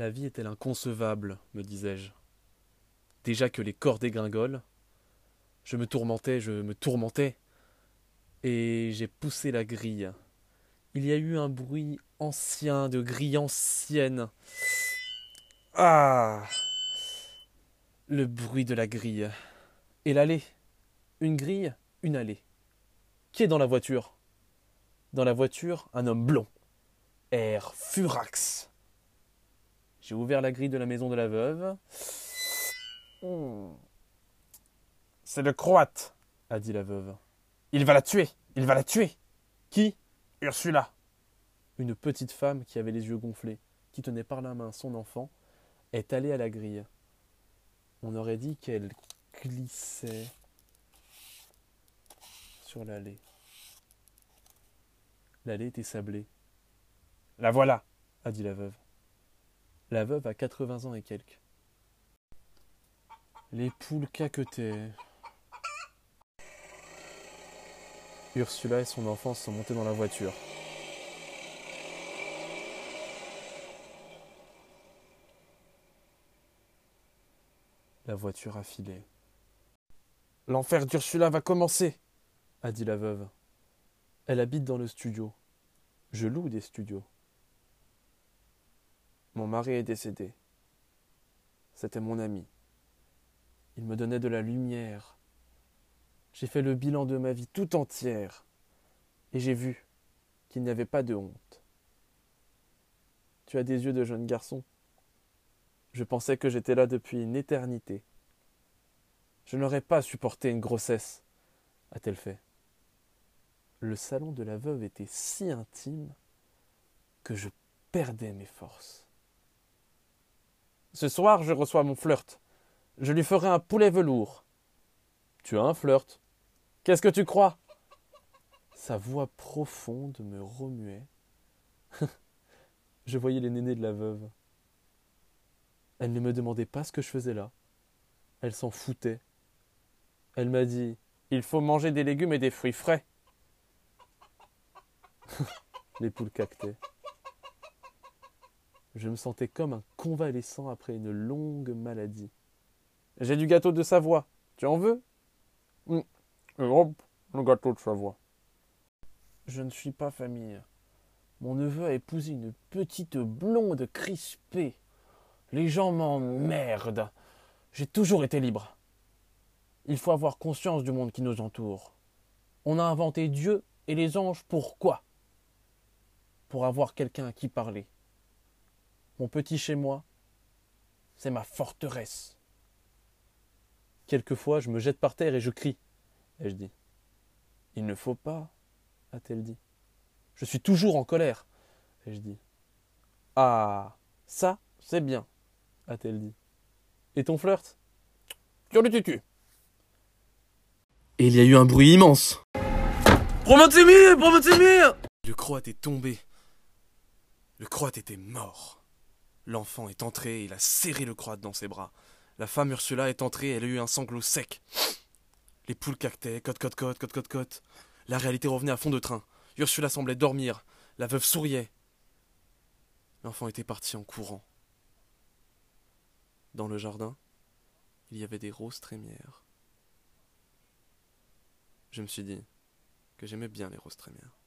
La vie est-elle inconcevable me disais-je. Déjà que les corps dégringolent, je me tourmentais, je me tourmentais, et j'ai poussé la grille. Il y a eu un bruit ancien, de grille ancienne. Ah Le bruit de la grille. Et l'allée. Une grille, une allée. Qui est dans la voiture? Dans la voiture, un homme blond. Air furax. J'ai ouvert la grille de la maison de la veuve. C'est le croate, a dit la veuve. Il va la tuer, il va la tuer. Qui? Ursula. Une petite femme qui avait les yeux gonflés, qui tenait par la main son enfant, est allée à la grille. On aurait dit qu'elle glissait sur l'allée. L'allée était sablée. La voilà, a dit la veuve. La veuve a quatre-vingts ans et quelques. Les poules caquetaient. Ursula et son enfant sont montés dans la voiture. La voiture a filé. L'enfer d'Ursula va commencer, a dit la veuve. Elle habite dans le studio. Je loue des studios. Mon mari est décédé. C'était mon ami. Il me donnait de la lumière. J'ai fait le bilan de ma vie tout entière. Et j'ai vu qu'il n'y avait pas de honte. Tu as des yeux de jeune garçon. Je pensais que j'étais là depuis une éternité. Je n'aurais pas supporté une grossesse, a-t-elle fait. Le salon de la veuve était si intime que je perdais mes forces. Ce soir, je reçois mon flirt. Je lui ferai un poulet velours. Tu as un flirt. Qu'est-ce que tu crois? Sa voix profonde me remuait. je voyais les nénés de la veuve. Elle ne me demandait pas ce que je faisais là. Elle s'en foutait. Elle m'a dit Il faut manger des légumes et des fruits frais. les poules cactaient. Je me sentais comme un convalescent après une longue maladie. J'ai du gâteau de Savoie. Tu en veux? Hum. le gâteau de Savoie. Je ne suis pas famille. Mon neveu a épousé une petite blonde crispée. Les gens m'emmerdent. J'ai toujours été libre. Il faut avoir conscience du monde qui nous entoure. On a inventé Dieu et les anges pourquoi? Pour avoir quelqu'un à qui parler. Mon petit chez moi, c'est ma forteresse. Quelquefois, je me jette par terre et je crie. Ai-je dit. Il ne faut pas, a-t-elle dit. Je suis toujours en colère, ai-je dit. Ah, ça, c'est bien, a-t-elle dit. Et ton flirt? Sur le tutu. Et il y a eu un bruit immense. Promotimir Promotimir Le croate est tombé. Le croate était mort. L'enfant est entré, il a serré le croate dans ses bras. La femme Ursula est entrée, elle a eu un sanglot sec. Les poules cactaient, cote cote cote cote cote cote. La réalité revenait à fond de train. Ursula semblait dormir. La veuve souriait. L'enfant était parti en courant. Dans le jardin, il y avait des roses trémières. Je me suis dit que j'aimais bien les roses trémières.